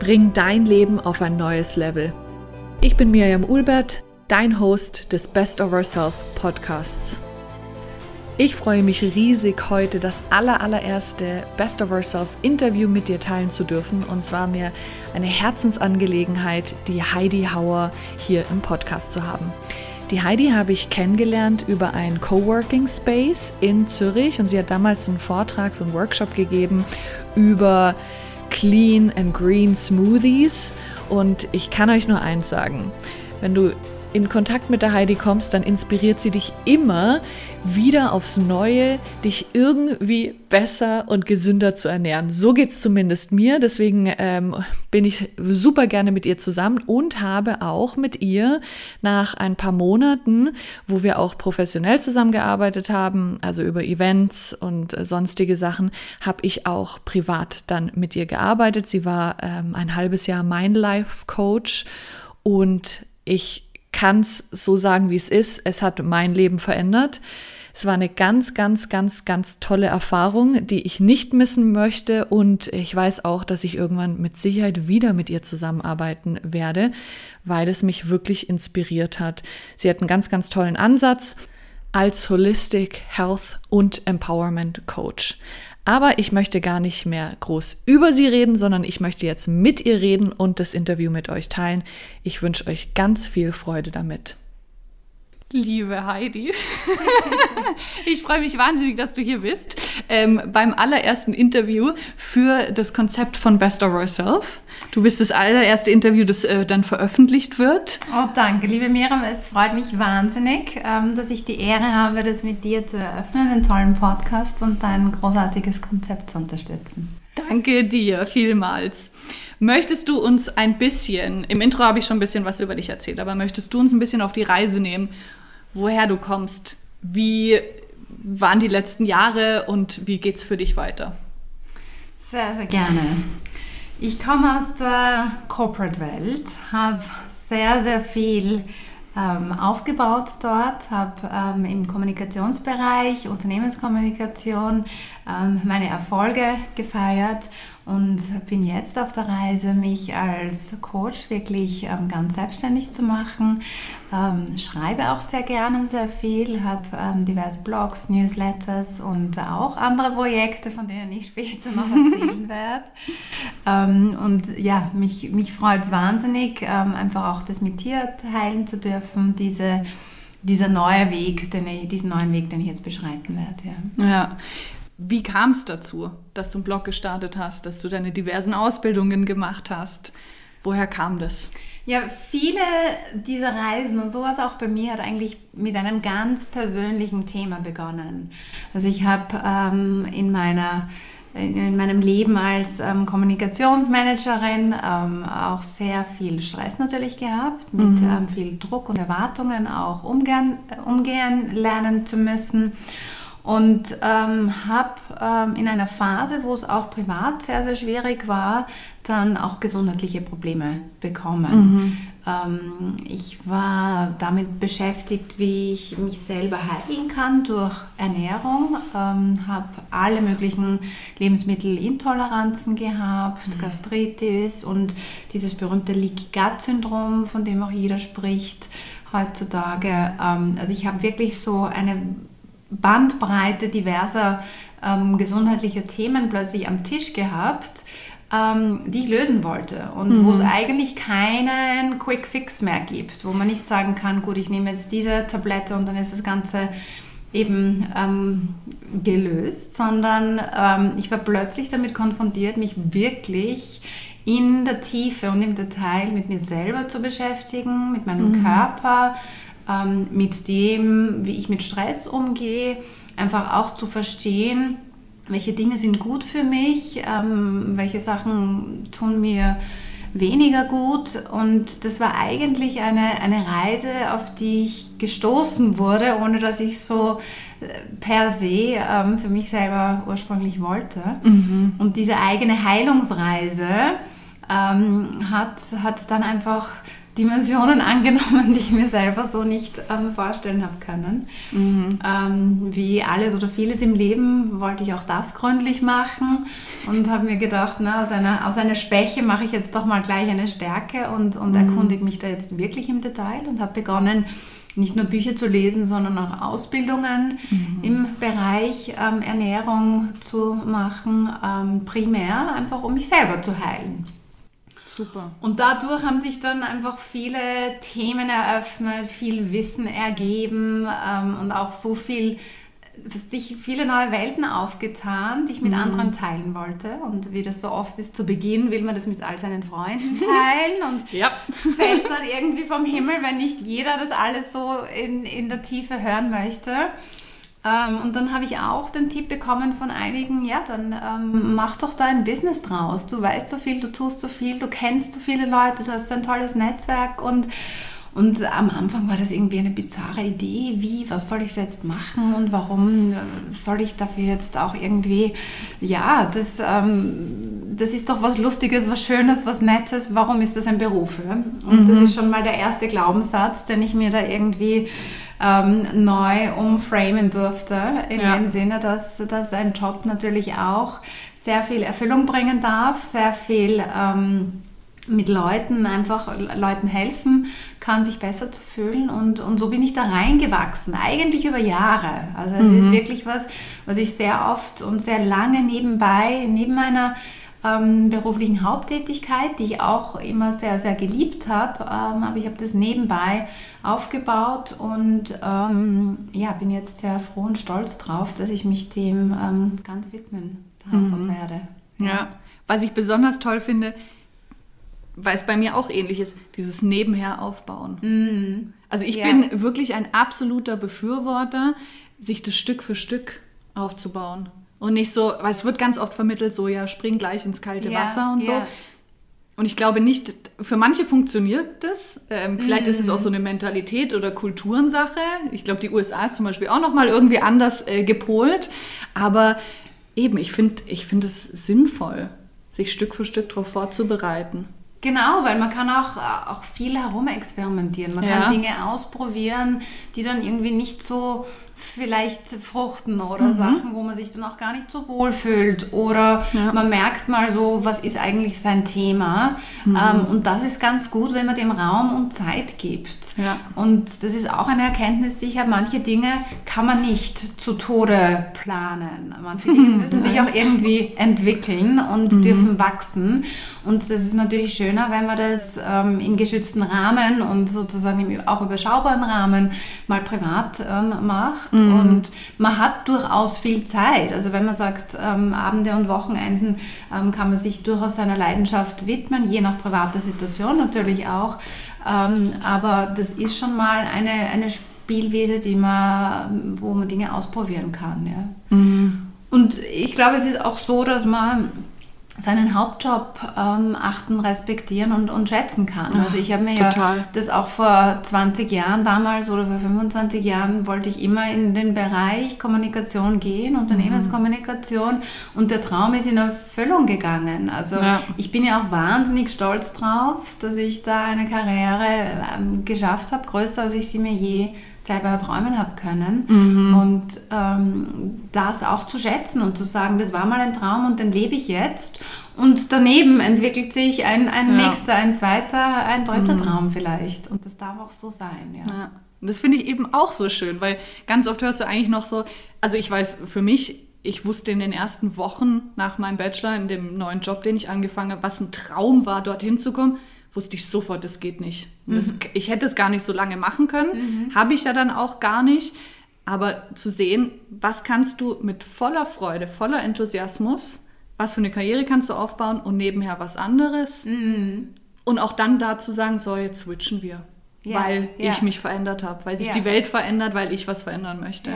Bring dein Leben auf ein neues Level. Ich bin Miriam Ulbert, dein Host des Best of Ourself Podcasts. Ich freue mich riesig, heute das allerallererste Best of Ourself Interview mit dir teilen zu dürfen. Und zwar mir eine Herzensangelegenheit, die Heidi Hauer hier im Podcast zu haben. Die Heidi habe ich kennengelernt über ein Coworking Space in Zürich und sie hat damals einen Vortrags- und Workshop gegeben über Clean and Green Smoothies. Und ich kann euch nur eins sagen, wenn du in Kontakt mit der Heidi kommst, dann inspiriert sie dich immer wieder aufs Neue, dich irgendwie besser und gesünder zu ernähren. So geht es zumindest mir. Deswegen ähm, bin ich super gerne mit ihr zusammen und habe auch mit ihr nach ein paar Monaten, wo wir auch professionell zusammengearbeitet haben, also über Events und äh, sonstige Sachen, habe ich auch privat dann mit ihr gearbeitet. Sie war ähm, ein halbes Jahr mein Life Coach und ich kann es so sagen, wie es ist. Es hat mein Leben verändert. Es war eine ganz, ganz, ganz, ganz tolle Erfahrung, die ich nicht missen möchte. Und ich weiß auch, dass ich irgendwann mit Sicherheit wieder mit ihr zusammenarbeiten werde, weil es mich wirklich inspiriert hat. Sie hat einen ganz, ganz tollen Ansatz als Holistic Health und Empowerment Coach. Aber ich möchte gar nicht mehr groß über sie reden, sondern ich möchte jetzt mit ihr reden und das Interview mit euch teilen. Ich wünsche euch ganz viel Freude damit. Liebe Heidi, ich freue mich wahnsinnig, dass du hier bist. Ähm, beim allerersten Interview für das Konzept von Best of Ourself. Du bist das allererste Interview, das äh, dann veröffentlicht wird. Oh, danke, liebe Miriam. Es freut mich wahnsinnig, ähm, dass ich die Ehre habe, das mit dir zu eröffnen, einen tollen Podcast und dein großartiges Konzept zu unterstützen. Danke dir vielmals. Möchtest du uns ein bisschen, im Intro habe ich schon ein bisschen was über dich erzählt, aber möchtest du uns ein bisschen auf die Reise nehmen woher du kommst, wie waren die letzten Jahre und wie geht es für dich weiter? Sehr, sehr gerne. Ich komme aus der Corporate-Welt, habe sehr, sehr viel ähm, aufgebaut dort, habe ähm, im Kommunikationsbereich, Unternehmenskommunikation ähm, meine Erfolge gefeiert und bin jetzt auf der Reise, mich als Coach wirklich ähm, ganz selbstständig zu machen. Ähm, schreibe auch sehr gerne und sehr viel, habe ähm, diverse Blogs, Newsletters und auch andere Projekte, von denen ich später noch erzählen werde. Und ja, mich, mich freut es wahnsinnig, einfach auch das mit dir teilen zu dürfen, diese dieser neue Weg, den ich, diesen neuen Weg, den ich jetzt beschreiten werde. Ja. ja. Wie kam es dazu, dass du einen Blog gestartet hast, dass du deine diversen Ausbildungen gemacht hast? Woher kam das? Ja, viele dieser Reisen und sowas auch bei mir hat eigentlich mit einem ganz persönlichen Thema begonnen. Also ich habe ähm, in meiner in meinem Leben als ähm, Kommunikationsmanagerin ähm, auch sehr viel Stress natürlich gehabt, mit mhm. ähm, viel Druck und Erwartungen auch umgehen, umgehen lernen zu müssen und ähm, habe ähm, in einer Phase, wo es auch privat sehr, sehr schwierig war, dann auch gesundheitliche Probleme bekommen. Mhm. Ähm, ich war damit beschäftigt, wie ich mich selber heilen kann durch Ernährung, ähm, habe alle möglichen Lebensmittelintoleranzen gehabt, mhm. Gastritis und dieses berühmte Leaky Gut Syndrom, von dem auch jeder spricht heutzutage. Ähm, also ich habe wirklich so eine Bandbreite diverser ähm, gesundheitlicher Themen plötzlich am Tisch gehabt, ähm, die ich lösen wollte. Und mhm. wo es eigentlich keinen Quick Fix mehr gibt, wo man nicht sagen kann, gut, ich nehme jetzt diese Tablette und dann ist das Ganze eben ähm, gelöst, sondern ähm, ich war plötzlich damit konfrontiert, mich wirklich in der Tiefe und im Detail mit mir selber zu beschäftigen, mit meinem mhm. Körper, ähm, mit dem, wie ich mit Stress umgehe, einfach auch zu verstehen, welche Dinge sind gut für mich, ähm, welche Sachen tun mir weniger gut. Und das war eigentlich eine, eine Reise, auf die ich gestoßen wurde, ohne dass ich so äh, per se ähm, für mich selber ursprünglich wollte. Mhm. Und diese eigene Heilungsreise ähm, hat, hat dann einfach Dimensionen angenommen, die ich mir selber so nicht ähm, vorstellen habe können. Mhm. Ähm, wie alles oder vieles im Leben wollte ich auch das gründlich machen und habe mir gedacht, na, aus, einer, aus einer Schwäche mache ich jetzt doch mal gleich eine Stärke und, und mhm. erkundige mich da jetzt wirklich im Detail und habe begonnen, nicht nur Bücher zu lesen, sondern auch Ausbildungen mhm. im Bereich ähm, Ernährung zu machen, ähm, primär einfach um mich selber zu heilen. Super. Und dadurch haben sich dann einfach viele Themen eröffnet, viel Wissen ergeben ähm, und auch so viel sich viele neue Welten aufgetan, die ich mit mhm. anderen teilen wollte. Und wie das so oft ist, zu Beginn will man das mit all seinen Freunden teilen und ja. fällt dann irgendwie vom Himmel, wenn nicht jeder das alles so in, in der Tiefe hören möchte. Ähm, und dann habe ich auch den Tipp bekommen von einigen, ja, dann ähm, mach doch da ein Business draus. Du weißt so viel, du tust so viel, du kennst so viele Leute, du hast ein tolles Netzwerk und und am Anfang war das irgendwie eine bizarre Idee, wie, was soll ich jetzt machen und warum soll ich dafür jetzt auch irgendwie, ja, das, ähm, das ist doch was Lustiges, was Schönes, was Nettes, warum ist das ein Beruf? Ja? Und mhm. das ist schon mal der erste Glaubenssatz, den ich mir da irgendwie ähm, neu umframen durfte, in ja. dem Sinne, dass, dass ein Job natürlich auch sehr viel Erfüllung bringen darf, sehr viel ähm, mit Leuten einfach Leuten helfen kann, sich besser zu fühlen und, und so bin ich da reingewachsen, eigentlich über Jahre. Also es mhm. ist wirklich was, was ich sehr oft und sehr lange nebenbei, neben meiner ähm, beruflichen Haupttätigkeit, die ich auch immer sehr, sehr geliebt habe. Ähm, aber ich habe das nebenbei aufgebaut und ähm, ja, bin jetzt sehr froh und stolz drauf, dass ich mich dem ähm, ganz widmen darf mhm. und werde. Ja. ja, was ich besonders toll finde, weil es bei mir auch ähnlich ist, dieses Nebenher aufbauen. Mhm. Also ich ja. bin wirklich ein absoluter Befürworter, sich das Stück für Stück aufzubauen. Und nicht so, weil es wird ganz oft vermittelt, so ja, spring gleich ins kalte ja, Wasser und ja. so. Und ich glaube nicht, für manche funktioniert das. Ähm, vielleicht mm. ist es auch so eine Mentalität oder Kulturensache. Ich glaube, die USA ist zum Beispiel auch nochmal irgendwie anders äh, gepolt. Aber eben, ich finde ich find es sinnvoll, sich Stück für Stück darauf vorzubereiten. Genau, weil man kann auch, auch viel herumexperimentieren. Man ja. kann Dinge ausprobieren, die dann irgendwie nicht so vielleicht fruchten oder mhm. Sachen, wo man sich dann auch gar nicht so wohl fühlt. Oder ja. man merkt mal so, was ist eigentlich sein Thema. Mhm. Ähm, und das ist ganz gut, wenn man dem Raum und Zeit gibt. Ja. Und das ist auch eine Erkenntnis, die ich habe, manche Dinge kann man nicht zu Tode planen. Manche Dinge müssen sich auch irgendwie entwickeln und mhm. dürfen wachsen. Und das ist natürlich schöner, wenn man das ähm, im geschützten Rahmen und sozusagen im auch überschaubaren Rahmen mal privat ähm, macht macht. Mhm. Und man hat durchaus viel Zeit. Also wenn man sagt, ähm, Abende und Wochenenden ähm, kann man sich durchaus seiner Leidenschaft widmen, je nach privater Situation natürlich auch. Ähm, aber das ist schon mal eine, eine Spielwiese, die man, wo man Dinge ausprobieren kann. Ja. Mhm. Und ich glaube, es ist auch so, dass man seinen Hauptjob ähm, achten, respektieren und, und schätzen kann. Also ich habe mir Total. ja das auch vor 20 Jahren damals oder vor 25 Jahren wollte ich immer in den Bereich Kommunikation gehen, Unternehmenskommunikation mhm. und der Traum ist in Erfüllung gegangen. Also ja. ich bin ja auch wahnsinnig stolz drauf, dass ich da eine Karriere ähm, geschafft habe, größer als ich sie mir je selber träumen habe können. Mhm. Und ähm, das auch zu schätzen und zu sagen, das war mal ein Traum und den lebe ich jetzt. Und daneben entwickelt sich ein, ein ja. nächster, ein zweiter, ein dritter mhm. Traum vielleicht. Und das darf auch so sein, ja. ja. Das finde ich eben auch so schön, weil ganz oft hörst du eigentlich noch so, also ich weiß, für mich, ich wusste in den ersten Wochen nach meinem Bachelor, in dem neuen Job, den ich angefangen habe, was ein Traum war, dorthin zu kommen wusste ich sofort, das geht nicht. Mhm. Das, ich hätte es gar nicht so lange machen können, mhm. habe ich ja dann auch gar nicht. Aber zu sehen, was kannst du mit voller Freude, voller Enthusiasmus, was für eine Karriere kannst du aufbauen und nebenher was anderes. Mhm. Und auch dann da zu sagen, so, jetzt switchen wir. Ja, weil ja. ich mich verändert habe, weil sich ja. die Welt verändert, weil ich was verändern möchte.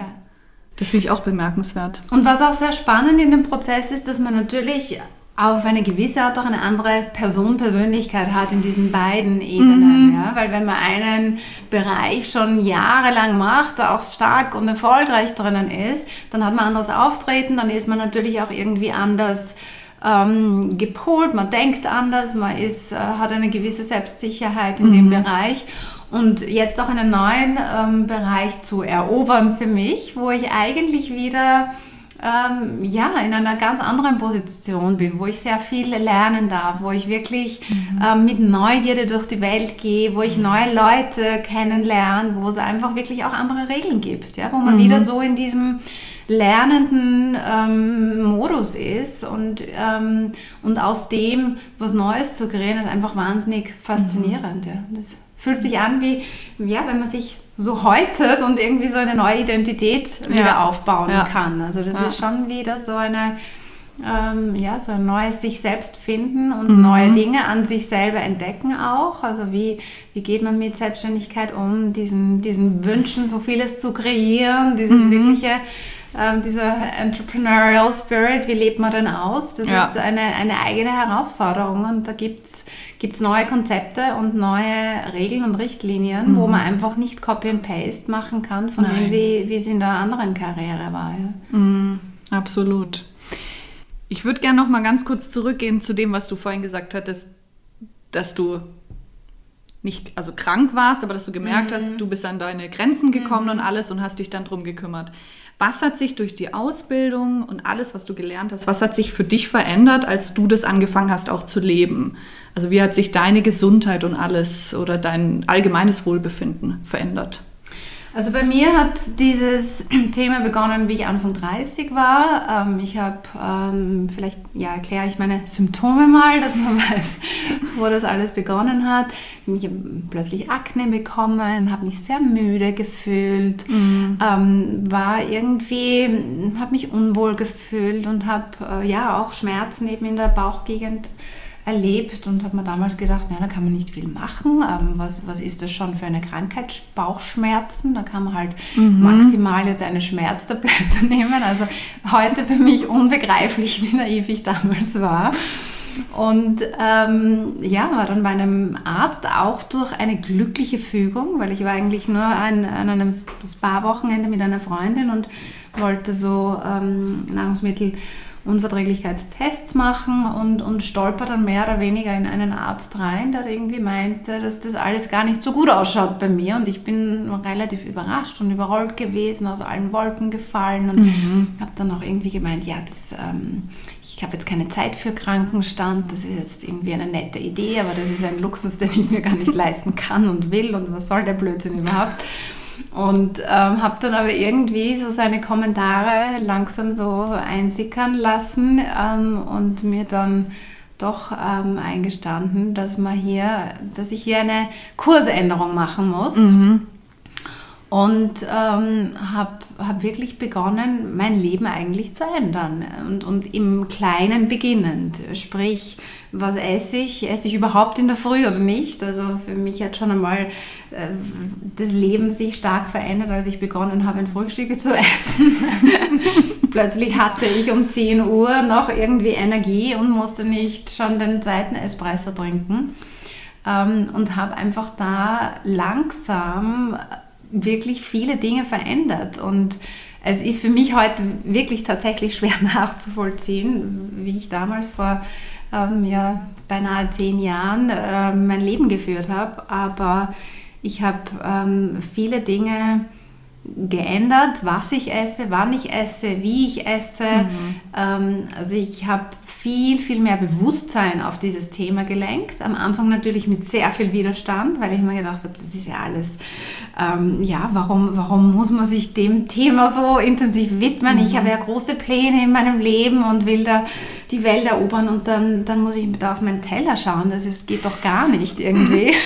Das finde ich auch bemerkenswert. Und was auch sehr spannend in dem Prozess ist, dass man natürlich auf eine gewisse Art auch eine andere Person-Persönlichkeit hat in diesen beiden Ebenen. Mhm. Ja? Weil wenn man einen Bereich schon jahrelang macht, auch stark und erfolgreich drinnen ist, dann hat man anderes Auftreten, dann ist man natürlich auch irgendwie anders ähm, gepolt, man denkt anders, man ist, äh, hat eine gewisse Selbstsicherheit in mhm. dem Bereich. Und jetzt auch einen neuen ähm, Bereich zu erobern für mich, wo ich eigentlich wieder ähm, ja, in einer ganz anderen Position bin, wo ich sehr viel lernen darf, wo ich wirklich mhm. ähm, mit Neugierde durch die Welt gehe, wo ich neue Leute kennenlerne, wo es einfach wirklich auch andere Regeln gibt, ja, wo man mhm. wieder so in diesem lernenden ähm, Modus ist und, ähm, und aus dem was Neues zu kreieren, ist einfach wahnsinnig faszinierend. Mhm. Ja. Das fühlt sich an wie, ja, wenn man sich so heute und irgendwie so eine neue Identität wieder ja. aufbauen ja. kann. Also das ja. ist schon wieder so eine ähm, ja, so ein neues sich selbst finden und mhm. neue Dinge an sich selber entdecken auch. Also wie, wie geht man mit Selbstständigkeit um, diesen, diesen Wünschen so vieles zu kreieren, dieses mhm. wirkliche, ähm, dieser Entrepreneurial Spirit, wie lebt man denn aus? Das ist eine, eine eigene Herausforderung und da gibt es neue Konzepte und neue Regeln und Richtlinien, mhm. wo man einfach nicht Copy and Paste machen kann, von Nein. dem, wie, wie es in der anderen Karriere war. Ja. Mhm, absolut. Ich würde gerne noch mal ganz kurz zurückgehen zu dem, was du vorhin gesagt hattest, dass du nicht also krank warst, aber dass du gemerkt mhm. hast, du bist an deine Grenzen gekommen und mhm. alles und hast dich dann drum gekümmert. Was hat sich durch die Ausbildung und alles, was du gelernt hast, was hat sich für dich verändert, als du das angefangen hast, auch zu leben? Also wie hat sich deine Gesundheit und alles oder dein allgemeines Wohlbefinden verändert? Also bei mir hat dieses Thema begonnen, wie ich Anfang 30 war. Ähm, ich habe, ähm, vielleicht ja, erkläre ich meine Symptome mal, dass man weiß, wo das alles begonnen hat. Ich habe plötzlich Akne bekommen, habe mich sehr müde gefühlt, mhm. ähm, war irgendwie, habe mich unwohl gefühlt und habe äh, ja auch Schmerzen eben in der Bauchgegend erlebt und habe mir damals gedacht, ja, da kann man nicht viel machen. Ähm, was, was ist das schon für eine Krankheit? Bauchschmerzen, da kann man halt mhm. maximal jetzt eine Schmerztablette nehmen. Also heute für mich unbegreiflich, wie naiv ich damals war. Und ähm, ja, war dann bei einem Arzt auch durch eine glückliche Fügung, weil ich war eigentlich nur an, an einem Spa-Wochenende mit einer Freundin und wollte so ähm, Nahrungsmittel Unverträglichkeitstests machen und, und stolper dann mehr oder weniger in einen Arzt rein, der irgendwie meinte, dass das alles gar nicht so gut ausschaut bei mir. Und ich bin relativ überrascht und überrollt gewesen, aus allen Wolken gefallen und mhm. habe dann auch irgendwie gemeint, ja, das, ähm, ich habe jetzt keine Zeit für Krankenstand, das ist jetzt irgendwie eine nette Idee, aber das ist ein Luxus, den ich mir gar nicht leisten kann und will und was soll der Blödsinn überhaupt. Und ähm, habe dann aber irgendwie so seine Kommentare langsam so einsickern lassen ähm, und mir dann doch ähm, eingestanden, dass man hier, dass ich hier eine Kursänderung machen muss. Mhm. Und ähm, habe hab wirklich begonnen, mein Leben eigentlich zu ändern und, und im Kleinen beginnend. Sprich, was esse ich? Esse ich überhaupt in der Früh oder nicht? Also für mich hat schon einmal äh, das Leben sich stark verändert, als ich begonnen habe, ein Frühstück zu essen. Plötzlich hatte ich um 10 Uhr noch irgendwie Energie und musste nicht schon den zweiten Espresso trinken. Ähm, und habe einfach da langsam wirklich viele Dinge verändert. Und es ist für mich heute wirklich tatsächlich schwer nachzuvollziehen, wie ich damals vor ähm, ja, beinahe zehn Jahren äh, mein Leben geführt habe. Aber ich habe ähm, viele Dinge geändert, was ich esse, wann ich esse, wie ich esse. Mhm. Ähm, also ich habe viel, viel mehr Bewusstsein auf dieses Thema gelenkt. Am Anfang natürlich mit sehr viel Widerstand, weil ich mir gedacht habe, das ist ja alles, ähm, ja, warum, warum muss man sich dem Thema so intensiv widmen? Mhm. Ich habe ja große Pläne in meinem Leben und will da die Welt erobern und dann, dann muss ich da auf meinen Teller schauen. Das ist, geht doch gar nicht irgendwie.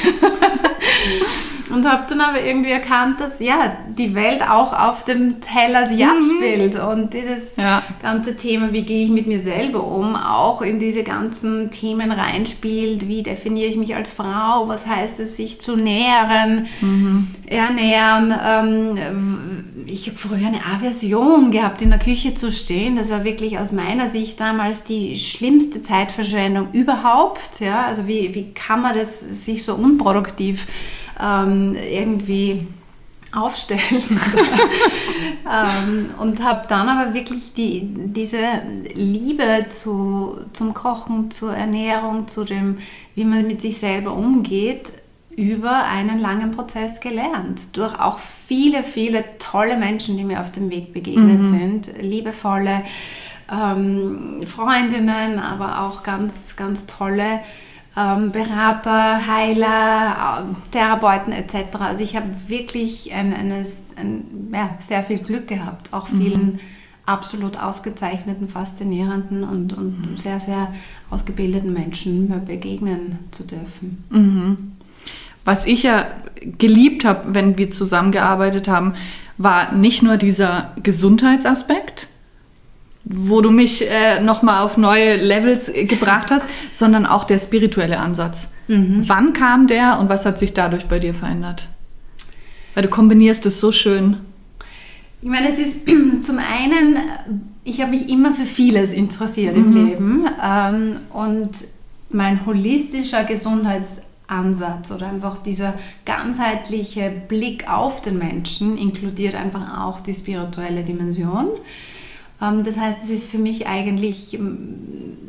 und habe dann aber irgendwie erkannt, dass ja die Welt auch auf dem Teller sich mhm. abspielt und dieses ja. ganze Thema, wie gehe ich mit mir selber um, auch in diese ganzen Themen reinspielt. Wie definiere ich mich als Frau? Was heißt es, sich zu nähren, mhm. ernähren? Ähm, ich habe früher eine Aversion gehabt, in der Küche zu stehen. Das war wirklich aus meiner Sicht damals die schlimmste Zeitverschwendung überhaupt. Ja? Also wie, wie kann man das sich so unproduktiv ähm, irgendwie aufstellen. ähm, und habe dann aber wirklich die, diese Liebe zu, zum Kochen, zur Ernährung, zu dem, wie man mit sich selber umgeht, über einen langen Prozess gelernt. Durch auch viele, viele tolle Menschen, die mir auf dem Weg begegnet mhm. sind. Liebevolle ähm, Freundinnen, aber auch ganz, ganz tolle Berater, Heiler, äh, Therapeuten etc. Also ich habe wirklich ein, eine, ein, ja, sehr viel Glück gehabt, auch vielen mhm. absolut ausgezeichneten, faszinierenden und, und sehr, sehr ausgebildeten Menschen begegnen zu dürfen. Mhm. Was ich ja geliebt habe, wenn wir zusammengearbeitet haben, war nicht nur dieser Gesundheitsaspekt, wo du mich äh, nochmal auf neue Levels gebracht hast, sondern auch der spirituelle Ansatz. Mhm. Wann kam der und was hat sich dadurch bei dir verändert? Weil du kombinierst es so schön. Ich meine, es ist zum einen, ich habe mich immer für vieles interessiert mhm. im Leben ähm, und mein holistischer Gesundheits Ansatz oder einfach dieser ganzheitliche Blick auf den Menschen inkludiert einfach auch die spirituelle Dimension. Ähm, das heißt, es ist für mich eigentlich ähm,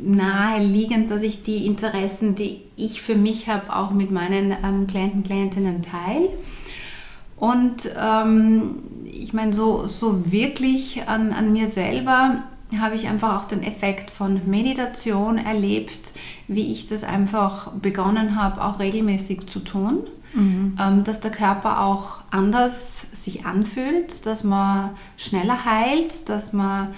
naheliegend, dass ich die Interessen, die ich für mich habe, auch mit meinen ähm, Klienten, Klientinnen teile. Und ähm, ich meine, so, so wirklich an, an mir selber habe ich einfach auch den Effekt von Meditation erlebt, wie ich das einfach begonnen habe, auch regelmäßig zu tun. Mhm. Ähm, dass der Körper auch anders sich anfühlt, dass man schneller heilt, dass man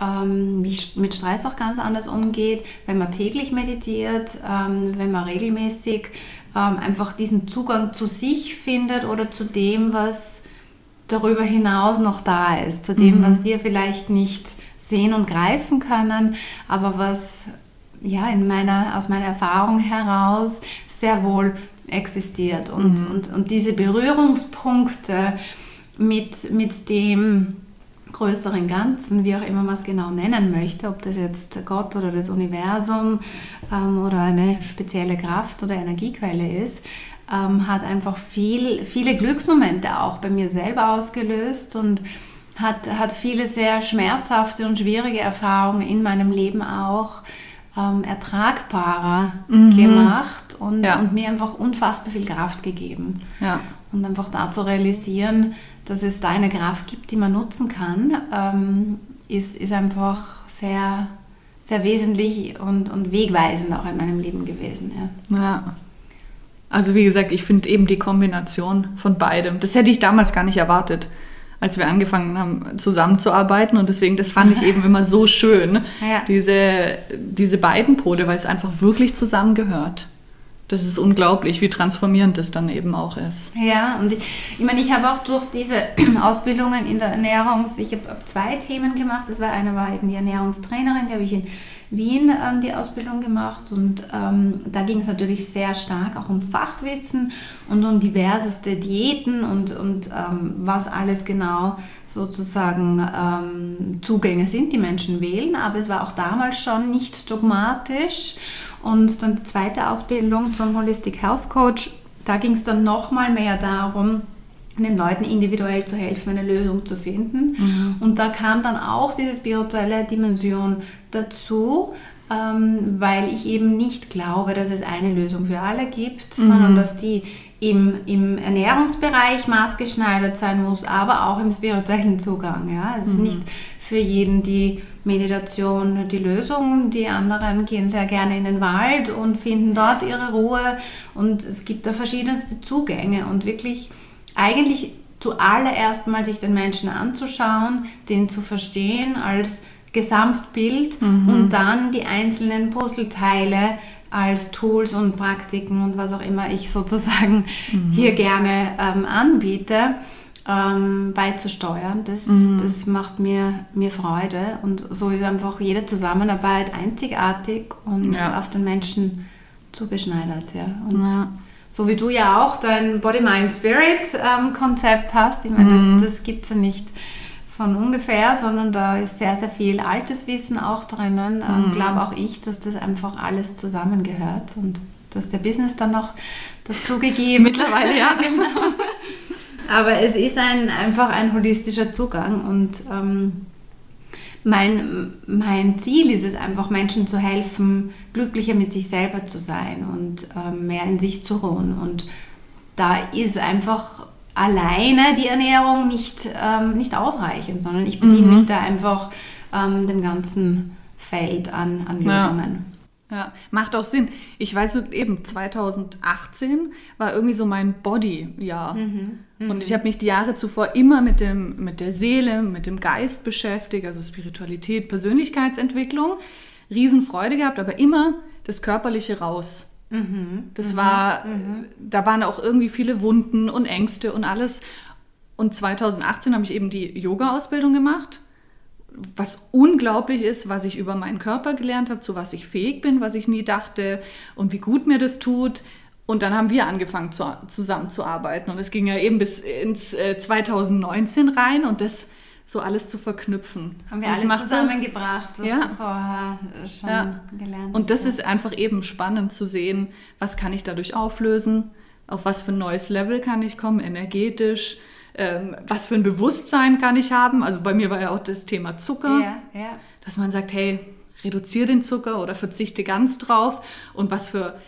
ähm, mit Stress auch ganz anders umgeht, wenn man täglich meditiert, ähm, wenn man regelmäßig ähm, einfach diesen Zugang zu sich findet oder zu dem, was darüber hinaus noch da ist, zu dem, mhm. was wir vielleicht nicht sehen und greifen können, aber was ja in meiner, aus meiner Erfahrung heraus sehr wohl existiert. Und, mhm. und, und diese Berührungspunkte mit, mit dem größeren Ganzen, wie auch immer man es genau nennen möchte, ob das jetzt Gott oder das Universum ähm, oder eine spezielle Kraft oder Energiequelle ist, ähm, hat einfach viel, viele Glücksmomente auch bei mir selber ausgelöst und hat, hat viele sehr schmerzhafte und schwierige Erfahrungen in meinem Leben auch ähm, ertragbarer mhm. gemacht und, ja. und mir einfach unfassbar viel Kraft gegeben. Ja. Und einfach da zu realisieren, dass es da eine Kraft gibt, die man nutzen kann, ähm, ist, ist einfach sehr, sehr wesentlich und, und wegweisend auch in meinem Leben gewesen. Ja. ja. Also wie gesagt, ich finde eben die Kombination von beidem, das hätte ich damals gar nicht erwartet als wir angefangen haben zusammenzuarbeiten. Und deswegen, das fand ich eben immer so schön, ja. diese, diese beiden Pole, weil es einfach wirklich zusammengehört. Das ist unglaublich, wie transformierend das dann eben auch ist. Ja, und ich, ich meine, ich habe auch durch diese Ausbildungen in der Ernährung, ich habe zwei Themen gemacht. Das war eine war eben die Ernährungstrainerin, die habe ich in Wien ähm, die Ausbildung gemacht und ähm, da ging es natürlich sehr stark auch um Fachwissen und um diverseste Diäten und, und ähm, was alles genau sozusagen ähm, Zugänge sind, die Menschen wählen. Aber es war auch damals schon nicht dogmatisch. Und dann die zweite Ausbildung zum Holistic Health Coach, da ging es dann nochmal mehr darum, den Leuten individuell zu helfen, eine Lösung zu finden. Mhm. Und da kam dann auch diese spirituelle Dimension dazu, ähm, weil ich eben nicht glaube, dass es eine Lösung für alle gibt, mhm. sondern dass die im, im Ernährungsbereich maßgeschneidert sein muss, aber auch im spirituellen Zugang. Ja? Es mhm. ist nicht für jeden die Meditation die Lösung. Die anderen gehen sehr gerne in den Wald und finden dort ihre Ruhe. Und es gibt da verschiedenste Zugänge und wirklich eigentlich zuallererst mal sich den Menschen anzuschauen, den zu verstehen als Gesamtbild mhm. und dann die einzelnen Puzzleteile als Tools und Praktiken und was auch immer ich sozusagen mhm. hier gerne ähm, anbiete, ähm, beizusteuern. Das, mhm. das macht mir, mir Freude und so ist einfach jede Zusammenarbeit einzigartig und ja. auf den Menschen zugeschneidert. Ja. Und ja so wie du ja auch dein Body-Mind-Spirit-Konzept ähm, hast. Ich meine, mhm. das, das gibt es ja nicht von ungefähr, sondern da ist sehr, sehr viel altes Wissen auch drinnen. Ähm, mhm. Glaube auch ich, dass das einfach alles zusammengehört. Und du hast der Business dann noch dazugegeben. Mittlerweile, ja. Aber es ist ein, einfach ein holistischer Zugang und ähm, mein, mein Ziel ist es einfach, Menschen zu helfen, glücklicher mit sich selber zu sein und ähm, mehr in sich zu ruhen. Und da ist einfach alleine die Ernährung nicht, ähm, nicht ausreichend, sondern ich bediene mhm. mich da einfach ähm, dem ganzen Feld an, an Lösungen. Ja. ja. macht auch Sinn. Ich weiß eben, 2018 war irgendwie so mein Body-Jahr. Mhm. Mhm. Und ich habe mich die Jahre zuvor immer mit, dem, mit der Seele, mit dem Geist beschäftigt, also Spiritualität, Persönlichkeitsentwicklung. Riesenfreude gehabt, aber immer das Körperliche raus. Mhm, das mhm, war, mhm. da waren auch irgendwie viele Wunden und Ängste und alles. Und 2018 habe ich eben die Yoga-Ausbildung gemacht, was unglaublich ist, was ich über meinen Körper gelernt habe, zu was ich fähig bin, was ich nie dachte und wie gut mir das tut. Und dann haben wir angefangen zu, zusammenzuarbeiten. Und es ging ja eben bis ins äh, 2019 rein und das so alles zu verknüpfen. Haben wir alles zusammengebracht, was ja. du vorher schon ja. gelernt hast. Und das ist einfach eben spannend zu sehen, was kann ich dadurch auflösen, auf was für ein neues Level kann ich kommen, energetisch, ähm, was für ein Bewusstsein kann ich haben. Also bei mir war ja auch das Thema Zucker, ja, ja. dass man sagt, hey, reduziere den Zucker oder verzichte ganz drauf. Und was für,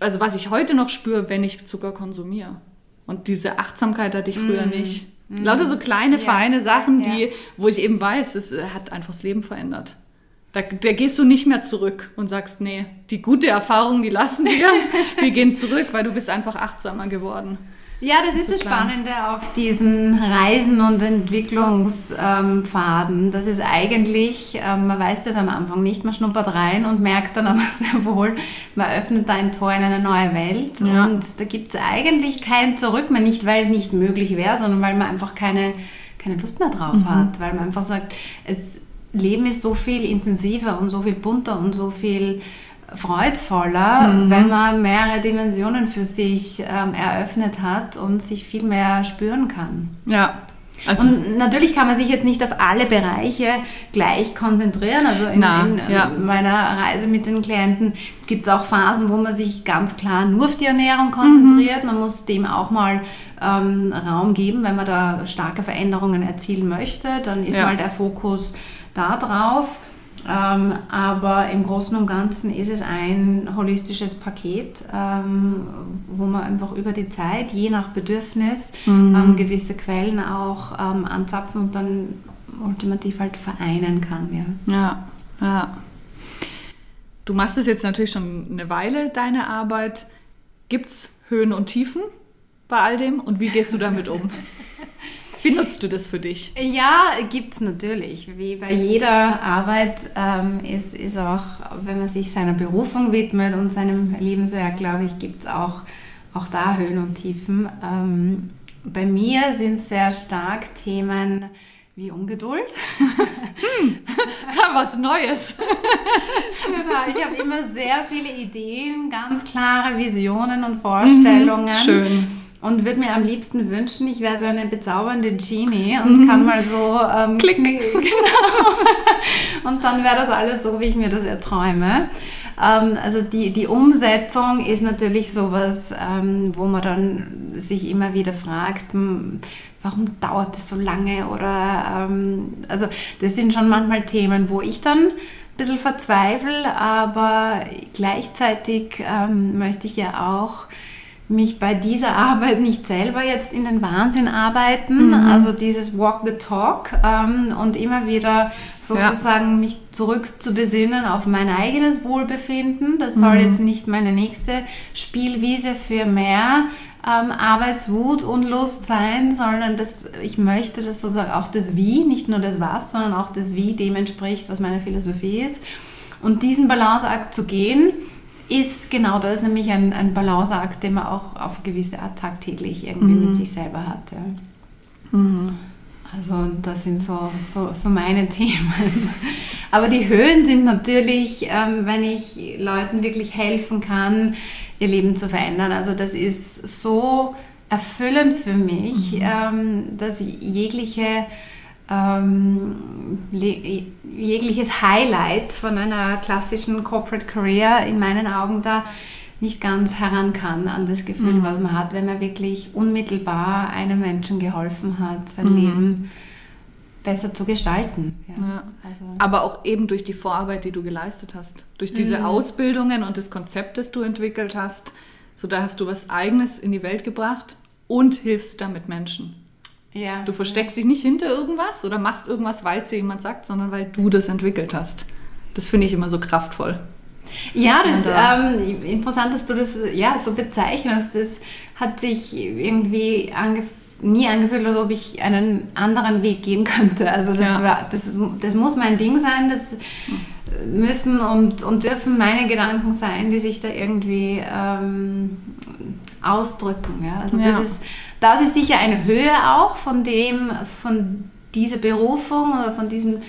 also was ich heute noch spüre, wenn ich Zucker konsumiere. Und diese Achtsamkeit hatte ich früher mm. nicht. Mhm. Lauter so kleine, ja. feine Sachen, die, ja. wo ich eben weiß, es äh, hat einfach das Leben verändert. Da, da, gehst du nicht mehr zurück und sagst, nee, die gute Erfahrung, die lassen wir. wir gehen zurück, weil du bist einfach achtsamer geworden. Ja, das ist das Spannende auf diesen Reisen und Entwicklungspfaden. Ähm, das ist eigentlich, ähm, man weiß das am Anfang nicht, man schnuppert rein und merkt dann aber sehr wohl, man öffnet da ein Tor in eine neue Welt. Ja. Und da gibt es eigentlich kein Zurück mehr, nicht weil es nicht möglich wäre, sondern weil man einfach keine, keine Lust mehr drauf mhm. hat. Weil man einfach sagt, das Leben ist so viel intensiver und so viel bunter und so viel freudvoller, mhm. wenn man mehrere Dimensionen für sich ähm, eröffnet hat und sich viel mehr spüren kann. Ja. Also und natürlich kann man sich jetzt nicht auf alle Bereiche gleich konzentrieren. Also in, Na, in ja. meiner Reise mit den Klienten gibt es auch Phasen, wo man sich ganz klar nur auf die Ernährung konzentriert. Mhm. Man muss dem auch mal ähm, Raum geben, wenn man da starke Veränderungen erzielen möchte. Dann ist ja. mal der Fokus da drauf. Ähm, aber im Großen und Ganzen ist es ein holistisches Paket, ähm, wo man einfach über die Zeit, je nach Bedürfnis, mhm. ähm, gewisse Quellen auch ähm, anzapfen und dann ultimativ halt vereinen kann. Ja. ja, ja. Du machst es jetzt natürlich schon eine Weile, deine Arbeit. Gibt es Höhen und Tiefen bei all dem und wie gehst du damit um? Wie nutzt du das für dich? Ja, gibt es natürlich. Wie bei jeder Arbeit ähm, ist, ist auch, wenn man sich seiner Berufung widmet und seinem Lebenswerk, glaube ich, gibt es auch, auch da Höhen und Tiefen. Ähm, bei mir sind es sehr stark Themen wie Ungeduld. hm, was Neues. genau, ich habe immer sehr viele Ideen, ganz klare Visionen und Vorstellungen. Mhm, schön und würde mir am liebsten wünschen, ich wäre so eine bezaubernde Genie und mhm. kann mal so ähm, Klick. Genau. und dann wäre das alles so, wie ich mir das erträume. Ähm, also die, die Umsetzung ist natürlich sowas, ähm, wo man dann sich immer wieder fragt, hm, warum dauert das so lange? Oder ähm, also das sind schon manchmal Themen, wo ich dann ein bisschen verzweifle, aber gleichzeitig ähm, möchte ich ja auch mich bei dieser Arbeit nicht selber jetzt in den Wahnsinn arbeiten, mhm. also dieses Walk the Talk ähm, und immer wieder sozusagen ja. mich zurück zu besinnen auf mein eigenes Wohlbefinden. Das soll mhm. jetzt nicht meine nächste Spielwiese für mehr ähm, Arbeitswut und Lust sein, sondern das, ich möchte, dass sozusagen auch das Wie, nicht nur das Was, sondern auch das Wie dem entspricht, was meine Philosophie ist. Und diesen Balanceakt zu gehen, ist genau das, nämlich ein, ein Balanceakt, den man auch auf gewisse Art tagtäglich irgendwie mhm. mit sich selber hat. Ja. Mhm. Also das sind so, so, so meine Themen. Aber die Höhen sind natürlich, ähm, wenn ich Leuten wirklich helfen kann, ihr Leben zu verändern. Also das ist so erfüllend für mich, mhm. ähm, dass jegliche ähm, jegliches Highlight von einer klassischen Corporate Career in meinen Augen da nicht ganz heran kann an das Gefühl, mhm. was man hat, wenn man wirklich unmittelbar einem Menschen geholfen hat, sein mhm. Leben besser zu gestalten. Ja. Ja. Also. Aber auch eben durch die Vorarbeit, die du geleistet hast, durch diese mhm. Ausbildungen und das Konzept, das du entwickelt hast, so da hast du was Eigenes in die Welt gebracht und hilfst damit Menschen. Ja. Du versteckst dich nicht hinter irgendwas oder machst irgendwas, weil es dir jemand sagt, sondern weil du das entwickelt hast. Das finde ich immer so kraftvoll. Ja, das ist ähm, interessant, dass du das ja, so bezeichnest. Das hat sich irgendwie angef nie angefühlt, als ob ich einen anderen Weg gehen könnte. Also das, ja. war, das, das muss mein Ding sein. Das müssen und, und dürfen meine Gedanken sein, die sich da irgendwie ähm, ausdrücken. Ja? Also ja. das, ist, das ist sicher eine Höhe auch von dem, von dieser Berufung oder von diesem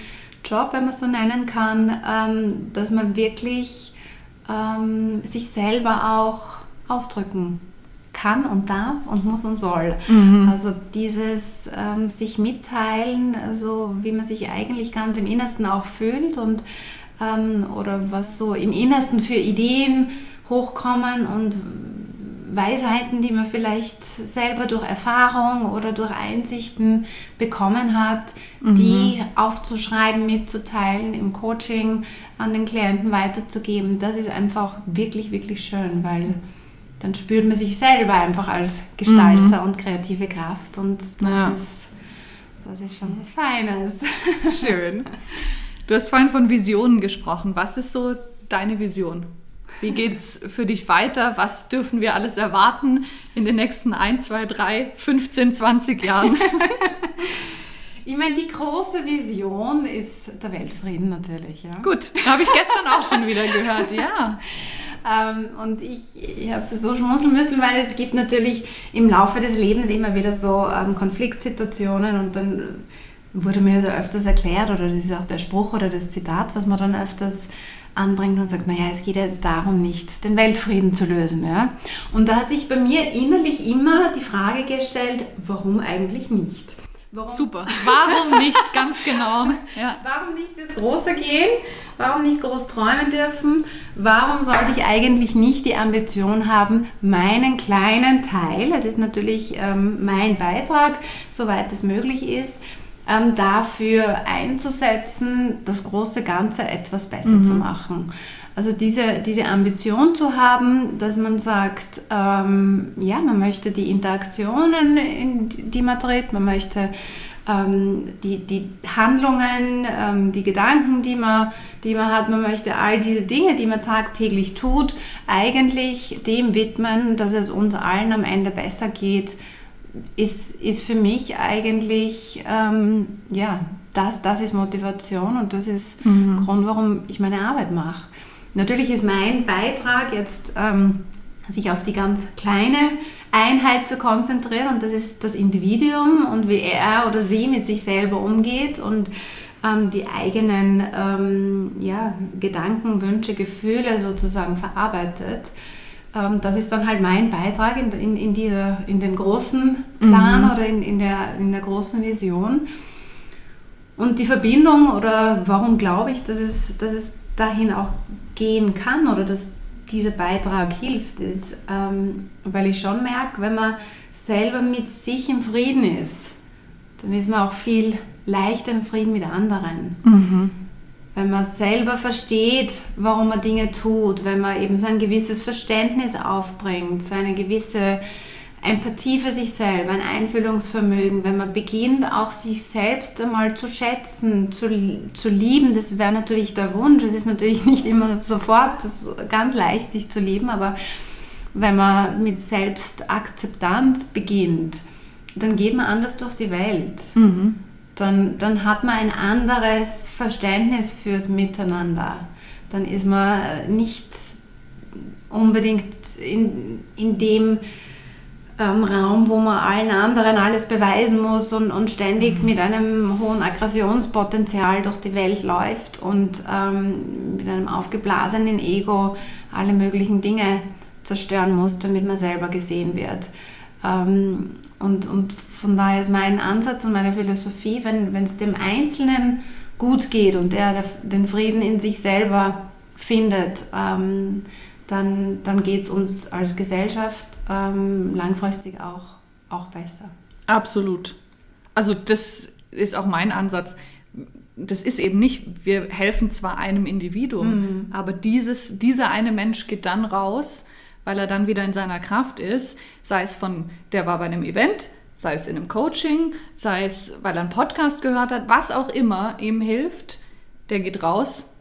Job, wenn man es so nennen kann, ähm, dass man wirklich ähm, sich selber auch ausdrücken kann und darf und muss und soll. Mhm. Also dieses ähm, sich mitteilen, also wie man sich eigentlich ganz im Innersten auch fühlt und ähm, oder was so im Innersten für Ideen hochkommen und Weisheiten, die man vielleicht selber durch Erfahrung oder durch Einsichten bekommen hat, mhm. die aufzuschreiben, mitzuteilen, im Coaching an den Klienten weiterzugeben. Das ist einfach wirklich, wirklich schön, weil dann spürt man sich selber einfach als Gestalter mhm. und kreative Kraft und das, ja. ist, das ist schon was Feines. Schön. Du hast vorhin von Visionen gesprochen. Was ist so deine Vision? Wie geht es für dich weiter? Was dürfen wir alles erwarten in den nächsten 1, 2, 3, 15, 20 Jahren? ich meine, die große Vision ist der Weltfrieden natürlich. Ja? Gut, habe ich gestern auch schon wieder gehört, ja. Ähm, und ich, ich habe so schmunzeln müssen, weil es gibt natürlich im Laufe des Lebens immer wieder so ähm, Konfliktsituationen und dann wurde mir da öfters erklärt oder das ist auch der Spruch oder das Zitat, was man dann öfters anbringt und sagt, naja, es geht jetzt darum, nicht den Weltfrieden zu lösen. Ja? Und da hat sich bei mir innerlich immer die Frage gestellt, warum eigentlich nicht? Warum? Super. Warum nicht? Ganz genau. Ja. Warum nicht fürs Große gehen? Warum nicht groß träumen dürfen? Warum sollte ich eigentlich nicht die Ambition haben, meinen kleinen Teil, das ist natürlich ähm, mein Beitrag, soweit es möglich ist, ähm, dafür einzusetzen, das große Ganze etwas besser mhm. zu machen. Also diese, diese Ambition zu haben, dass man sagt, ähm, ja, man möchte die Interaktionen, in die man tritt, man möchte ähm, die, die Handlungen, ähm, die Gedanken, die man, die man hat, man möchte all diese Dinge, die man tagtäglich tut, eigentlich dem widmen, dass es uns allen am Ende besser geht, ist, ist für mich eigentlich, ähm, ja, das, das ist Motivation und das ist mhm. Grund, warum ich meine Arbeit mache. Natürlich ist mein Beitrag jetzt, ähm, sich auf die ganz kleine Einheit zu konzentrieren und das ist das Individuum und wie er oder sie mit sich selber umgeht und ähm, die eigenen ähm, ja, Gedanken, Wünsche, Gefühle sozusagen verarbeitet. Ähm, das ist dann halt mein Beitrag in, in, in, dieser, in dem großen Plan mhm. oder in, in, der, in der großen Vision. Und die Verbindung oder warum glaube ich, dass es, dass es dahin auch gehen kann oder dass dieser Beitrag hilft, ist, ähm, weil ich schon merke, wenn man selber mit sich im Frieden ist, dann ist man auch viel leichter im Frieden mit anderen. Mhm wenn man selber versteht, warum man Dinge tut, wenn man eben so ein gewisses Verständnis aufbringt, so eine gewisse Empathie für sich selber, ein Einfühlungsvermögen, wenn man beginnt, auch sich selbst einmal zu schätzen, zu, zu lieben, das wäre natürlich der Wunsch. Es ist natürlich nicht immer sofort ganz leicht, sich zu lieben, aber wenn man mit Selbstakzeptanz beginnt, dann geht man anders durch die Welt. Mhm dann, dann hat man ein anderes Verständnis fürs Miteinander. Dann ist man nicht unbedingt in, in dem ähm, Raum, wo man allen anderen alles beweisen muss und, und ständig mhm. mit einem hohen Aggressionspotenzial durch die Welt läuft und ähm, mit einem aufgeblasenen Ego alle möglichen Dinge zerstören muss, damit man selber gesehen wird. Ähm, und, und von daher ist mein Ansatz und meine Philosophie, wenn es dem Einzelnen gut geht und er den Frieden in sich selber findet, ähm, dann, dann geht es uns als Gesellschaft ähm, langfristig auch, auch besser. Absolut. Also das ist auch mein Ansatz. Das ist eben nicht, wir helfen zwar einem Individuum, mhm. aber dieses, dieser eine Mensch geht dann raus, weil er dann wieder in seiner Kraft ist, sei es von, der war bei einem Event, sei es in einem Coaching, sei es, weil er einen Podcast gehört hat, was auch immer ihm hilft, der geht raus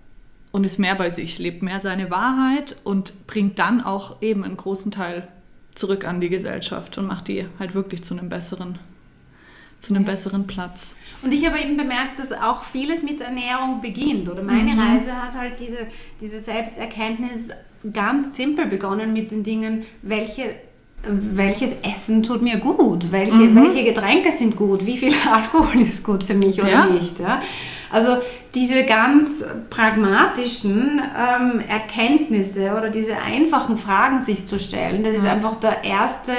und ist mehr bei sich, lebt mehr seine Wahrheit und bringt dann auch eben einen großen Teil zurück an die Gesellschaft und macht die halt wirklich zu einem besseren zu einem ja. besseren Platz. Und ich habe eben bemerkt, dass auch vieles mit Ernährung beginnt. Oder meine mhm. Reise hat halt diese, diese Selbsterkenntnis ganz simpel begonnen mit den Dingen, welche welches Essen tut mir gut, welche, mhm. welche Getränke sind gut, wie viel Alkohol ist gut für mich oder ja. nicht. Ja? Also diese ganz pragmatischen ähm, Erkenntnisse oder diese einfachen Fragen sich zu stellen, das ist einfach der erste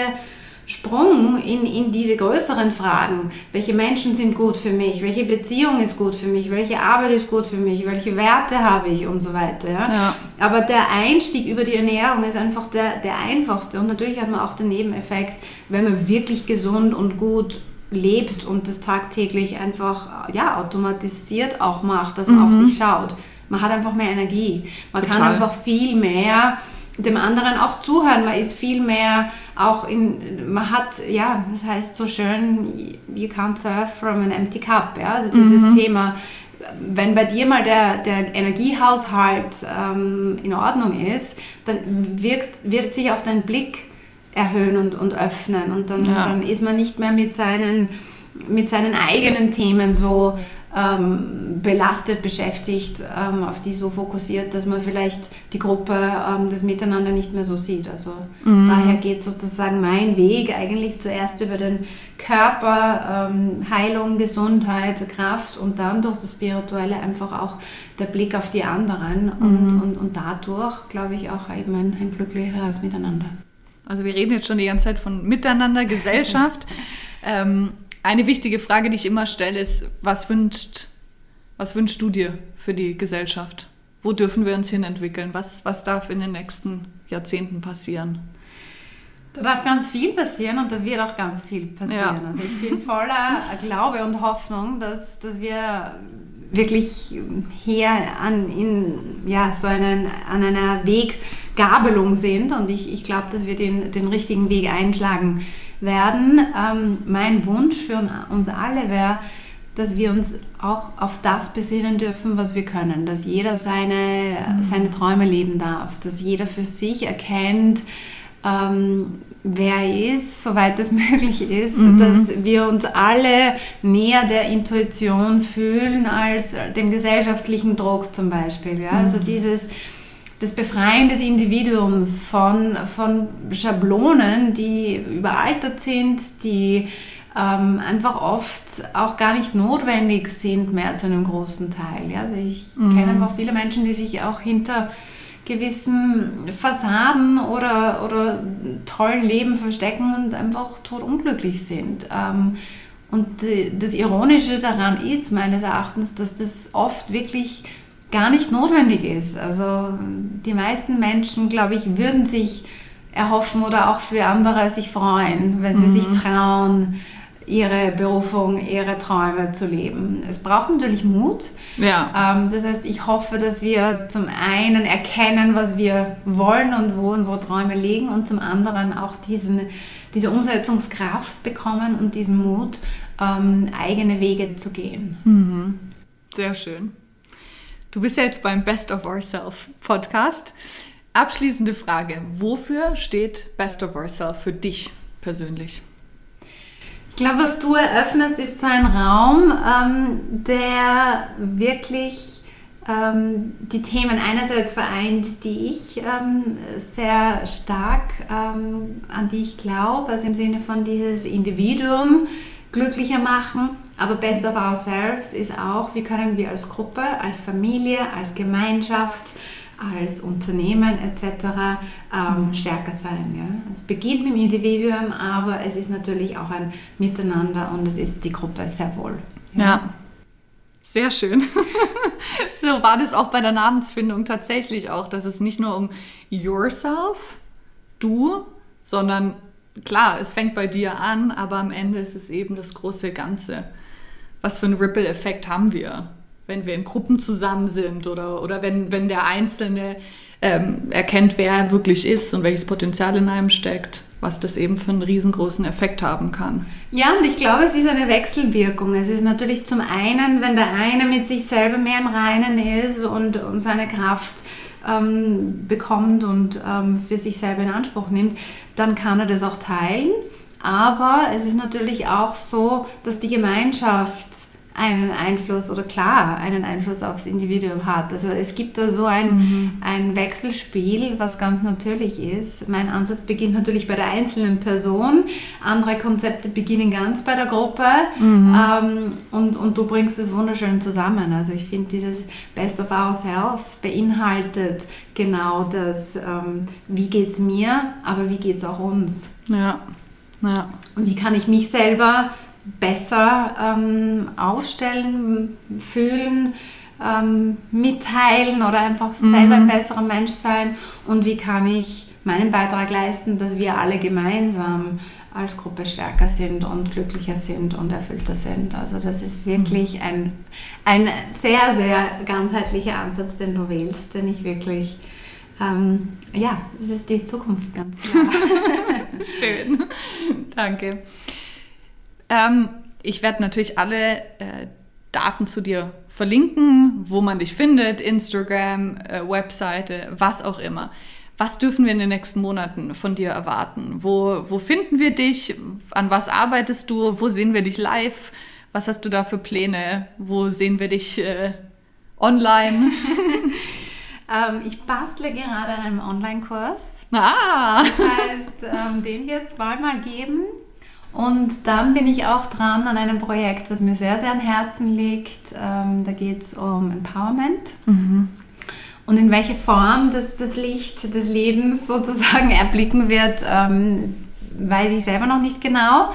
Sprung in, in diese größeren Fragen. Welche Menschen sind gut für mich? Welche Beziehung ist gut für mich? Welche Arbeit ist gut für mich? Welche Werte habe ich und so weiter. Ja? ja. Aber der Einstieg über die Ernährung ist einfach der, der einfachste. Und natürlich hat man auch den Nebeneffekt, wenn man wirklich gesund und gut lebt und das tagtäglich einfach ja, automatisiert auch macht, dass man mhm. auf sich schaut. Man hat einfach mehr Energie. Man Total. kann einfach viel mehr dem anderen auch zuhören. Man ist viel mehr auch in, man hat, ja, das heißt so schön, you can't serve from an empty cup. Ja? Also dieses mhm. Thema, wenn bei dir mal der, der Energiehaushalt ähm, in Ordnung ist, dann wirkt, wird sich auch dein Blick erhöhen und, und öffnen und dann, ja. dann ist man nicht mehr mit seinen, mit seinen eigenen Themen so ähm, belastet, beschäftigt, ähm, auf die so fokussiert, dass man vielleicht die Gruppe, ähm, das Miteinander nicht mehr so sieht. Also mhm. daher geht sozusagen mein Weg eigentlich zuerst über den Körper, ähm, Heilung, Gesundheit, Kraft und dann durch das Spirituelle einfach auch der Blick auf die anderen und, mhm. und, und dadurch, glaube ich, auch eben ein, ein glücklicheres Miteinander. Also wir reden jetzt schon die ganze Zeit von Miteinander, Gesellschaft. eine wichtige Frage, die ich immer stelle, ist, was wünscht, was wünschst du dir für die Gesellschaft? Wo dürfen wir uns hin entwickeln? Was, was darf in den nächsten Jahrzehnten passieren? Da darf ganz viel passieren und da wird auch ganz viel passieren. Ja. Also ich bin voller Glaube und Hoffnung, dass, dass wir wirklich hier an, in, ja, so einen, an einer Weggabelung sind und ich, ich glaube, dass wir den, den richtigen Weg einschlagen werden. Ähm, mein Wunsch für uns alle wäre, dass wir uns auch auf das besinnen dürfen, was wir können, dass jeder seine, mhm. seine Träume leben darf, dass jeder für sich erkennt, ähm, wer er ist, soweit es möglich ist, mhm. dass wir uns alle näher der Intuition fühlen als dem gesellschaftlichen Druck zum Beispiel. Ja? Also mhm. Also dieses das Befreien des Individuums von, von Schablonen, die überaltert sind, die ähm, einfach oft auch gar nicht notwendig sind mehr zu einem großen Teil. Ja? Also ich mhm. kenne einfach viele Menschen, die sich auch hinter gewissen Fassaden oder, oder tollen Leben verstecken und einfach totunglücklich sind. Ähm, und das Ironische daran ist meines Erachtens, dass das oft wirklich gar nicht notwendig ist. Also die meisten Menschen, glaube ich, würden sich erhoffen oder auch für andere sich freuen, wenn sie mhm. sich trauen, ihre Berufung, ihre Träume zu leben. Es braucht natürlich Mut. Ja. Ähm, das heißt, ich hoffe, dass wir zum einen erkennen, was wir wollen und wo unsere Träume liegen und zum anderen auch diesen, diese Umsetzungskraft bekommen und diesen Mut, ähm, eigene Wege zu gehen. Mhm. Sehr schön. Du bist ja jetzt beim Best of Ourself Podcast. Abschließende Frage. Wofür steht Best of Ourself für dich persönlich? Ich glaube, was du eröffnest, ist so ein Raum, ähm, der wirklich ähm, die Themen einerseits vereint, die ich ähm, sehr stark, ähm, an die ich glaube, also im Sinne von dieses Individuum glücklicher machen aber Best of Ourselves ist auch, wie können wir als Gruppe, als Familie, als Gemeinschaft als Unternehmen etc. Ähm, stärker sein. Ja? Es beginnt mit dem Individuum, aber es ist natürlich auch ein Miteinander und es ist die Gruppe sehr wohl. ja. ja. Sehr schön. so war das auch bei der Namensfindung tatsächlich auch, dass es nicht nur um yourself, du, sondern klar, es fängt bei dir an, aber am Ende ist es eben das große Ganze. Was für einen Ripple-Effekt haben wir, wenn wir in Gruppen zusammen sind oder, oder wenn, wenn der Einzelne ähm, erkennt, wer er wirklich ist und welches Potenzial in einem steckt was das eben für einen riesengroßen Effekt haben kann. Ja, und ich glaube, es ist eine Wechselwirkung. Es ist natürlich zum einen, wenn der eine mit sich selber mehr im Reinen ist und, und seine Kraft ähm, bekommt und ähm, für sich selber in Anspruch nimmt, dann kann er das auch teilen. Aber es ist natürlich auch so, dass die Gemeinschaft einen Einfluss oder klar einen Einfluss aufs Individuum hat. Also es gibt da so ein, mhm. ein Wechselspiel, was ganz natürlich ist. Mein Ansatz beginnt natürlich bei der einzelnen Person, andere Konzepte beginnen ganz bei der Gruppe mhm. ähm, und, und du bringst es wunderschön zusammen. Also ich finde dieses Best of Ourselves beinhaltet genau das, ähm, wie geht es mir, aber wie geht es auch uns. Ja. Ja. Und wie kann ich mich selber besser ähm, aufstellen, fühlen, ähm, mitteilen oder einfach selber mhm. ein besserer Mensch sein und wie kann ich meinen Beitrag leisten, dass wir alle gemeinsam als Gruppe stärker sind und glücklicher sind und erfüllter sind. Also das ist wirklich mhm. ein, ein sehr, sehr ganzheitlicher Ansatz, den du wählst, den ich wirklich, ähm, ja, das ist die Zukunft ganz klar. Schön, danke. Ähm, ich werde natürlich alle äh, Daten zu dir verlinken, wo man dich findet, Instagram, äh, Webseite, was auch immer. Was dürfen wir in den nächsten Monaten von dir erwarten? Wo, wo finden wir dich? An was arbeitest du? Wo sehen wir dich live? Was hast du da für Pläne? Wo sehen wir dich äh, online? ähm, ich bastle gerade an einem Online-Kurs. Ah! Das heißt, ähm, den wird es bald mal geben. Und dann bin ich auch dran an einem Projekt, was mir sehr, sehr am Herzen liegt. Ähm, da geht es um Empowerment. Mhm. Und in welche Form das, das Licht des Lebens sozusagen erblicken wird, ähm, weiß ich selber noch nicht genau.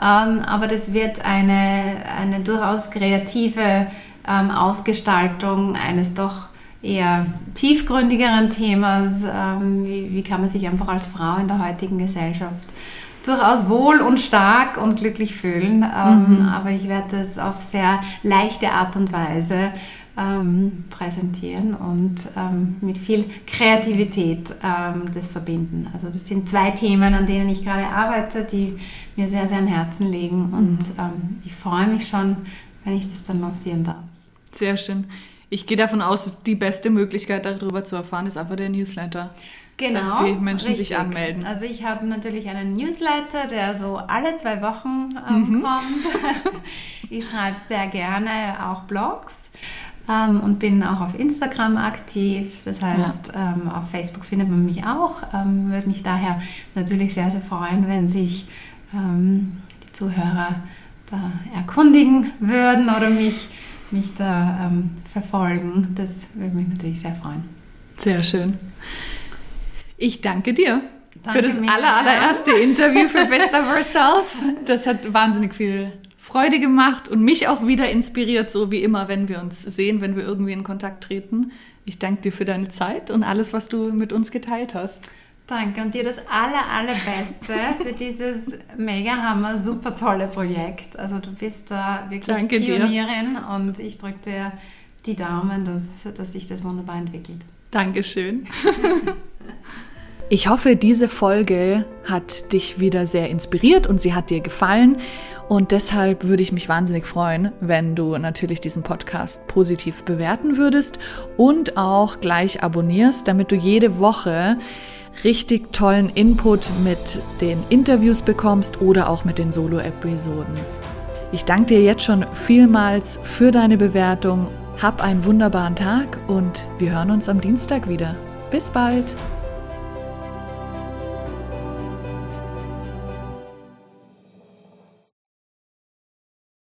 Ähm, aber das wird eine, eine durchaus kreative ähm, Ausgestaltung eines doch eher tiefgründigeren Themas. Ähm, wie, wie kann man sich einfach als Frau in der heutigen Gesellschaft durchaus wohl und stark und glücklich fühlen. Ähm, mhm. Aber ich werde das auf sehr leichte Art und Weise ähm, präsentieren und ähm, mit viel Kreativität ähm, das verbinden. Also das sind zwei Themen, an denen ich gerade arbeite, die mir sehr, sehr am Herzen liegen und mhm. Ähm, ich freue mich schon, wenn ich das dann lancieren darf. Sehr schön. Ich gehe davon aus, die beste Möglichkeit darüber zu erfahren ist einfach der Newsletter genau, dass die Menschen richtig. sich anmelden. Also ich habe natürlich einen Newsletter, der so alle zwei Wochen ähm, mhm. kommt. ich schreibe sehr gerne auch Blogs ähm, und bin auch auf Instagram aktiv. Das heißt, ja. ähm, auf Facebook findet man mich auch. Ähm, Würde mich daher natürlich sehr, sehr freuen, wenn sich ähm, die Zuhörer da erkundigen würden oder mich, mich da ähm, verfolgen. Das würde mich natürlich sehr freuen. Sehr schön. Ich danke dir danke für das aller, allererste Interview für Best of Ourself. Das hat wahnsinnig viel Freude gemacht und mich auch wieder inspiriert, so wie immer, wenn wir uns sehen, wenn wir irgendwie in Kontakt treten. Ich danke dir für deine Zeit und alles, was du mit uns geteilt hast. Danke und dir das aller, allerbeste für dieses mega hammer, super tolle Projekt. Also du bist da wirklich Danke Pionierin dir. und ich drücke dir die Daumen, dass, dass sich das wunderbar entwickelt. Dankeschön. Ich hoffe, diese Folge hat dich wieder sehr inspiriert und sie hat dir gefallen. Und deshalb würde ich mich wahnsinnig freuen, wenn du natürlich diesen Podcast positiv bewerten würdest und auch gleich abonnierst, damit du jede Woche richtig tollen Input mit den Interviews bekommst oder auch mit den Solo-Episoden. Ich danke dir jetzt schon vielmals für deine Bewertung. Hab einen wunderbaren Tag und wir hören uns am Dienstag wieder. Bis bald!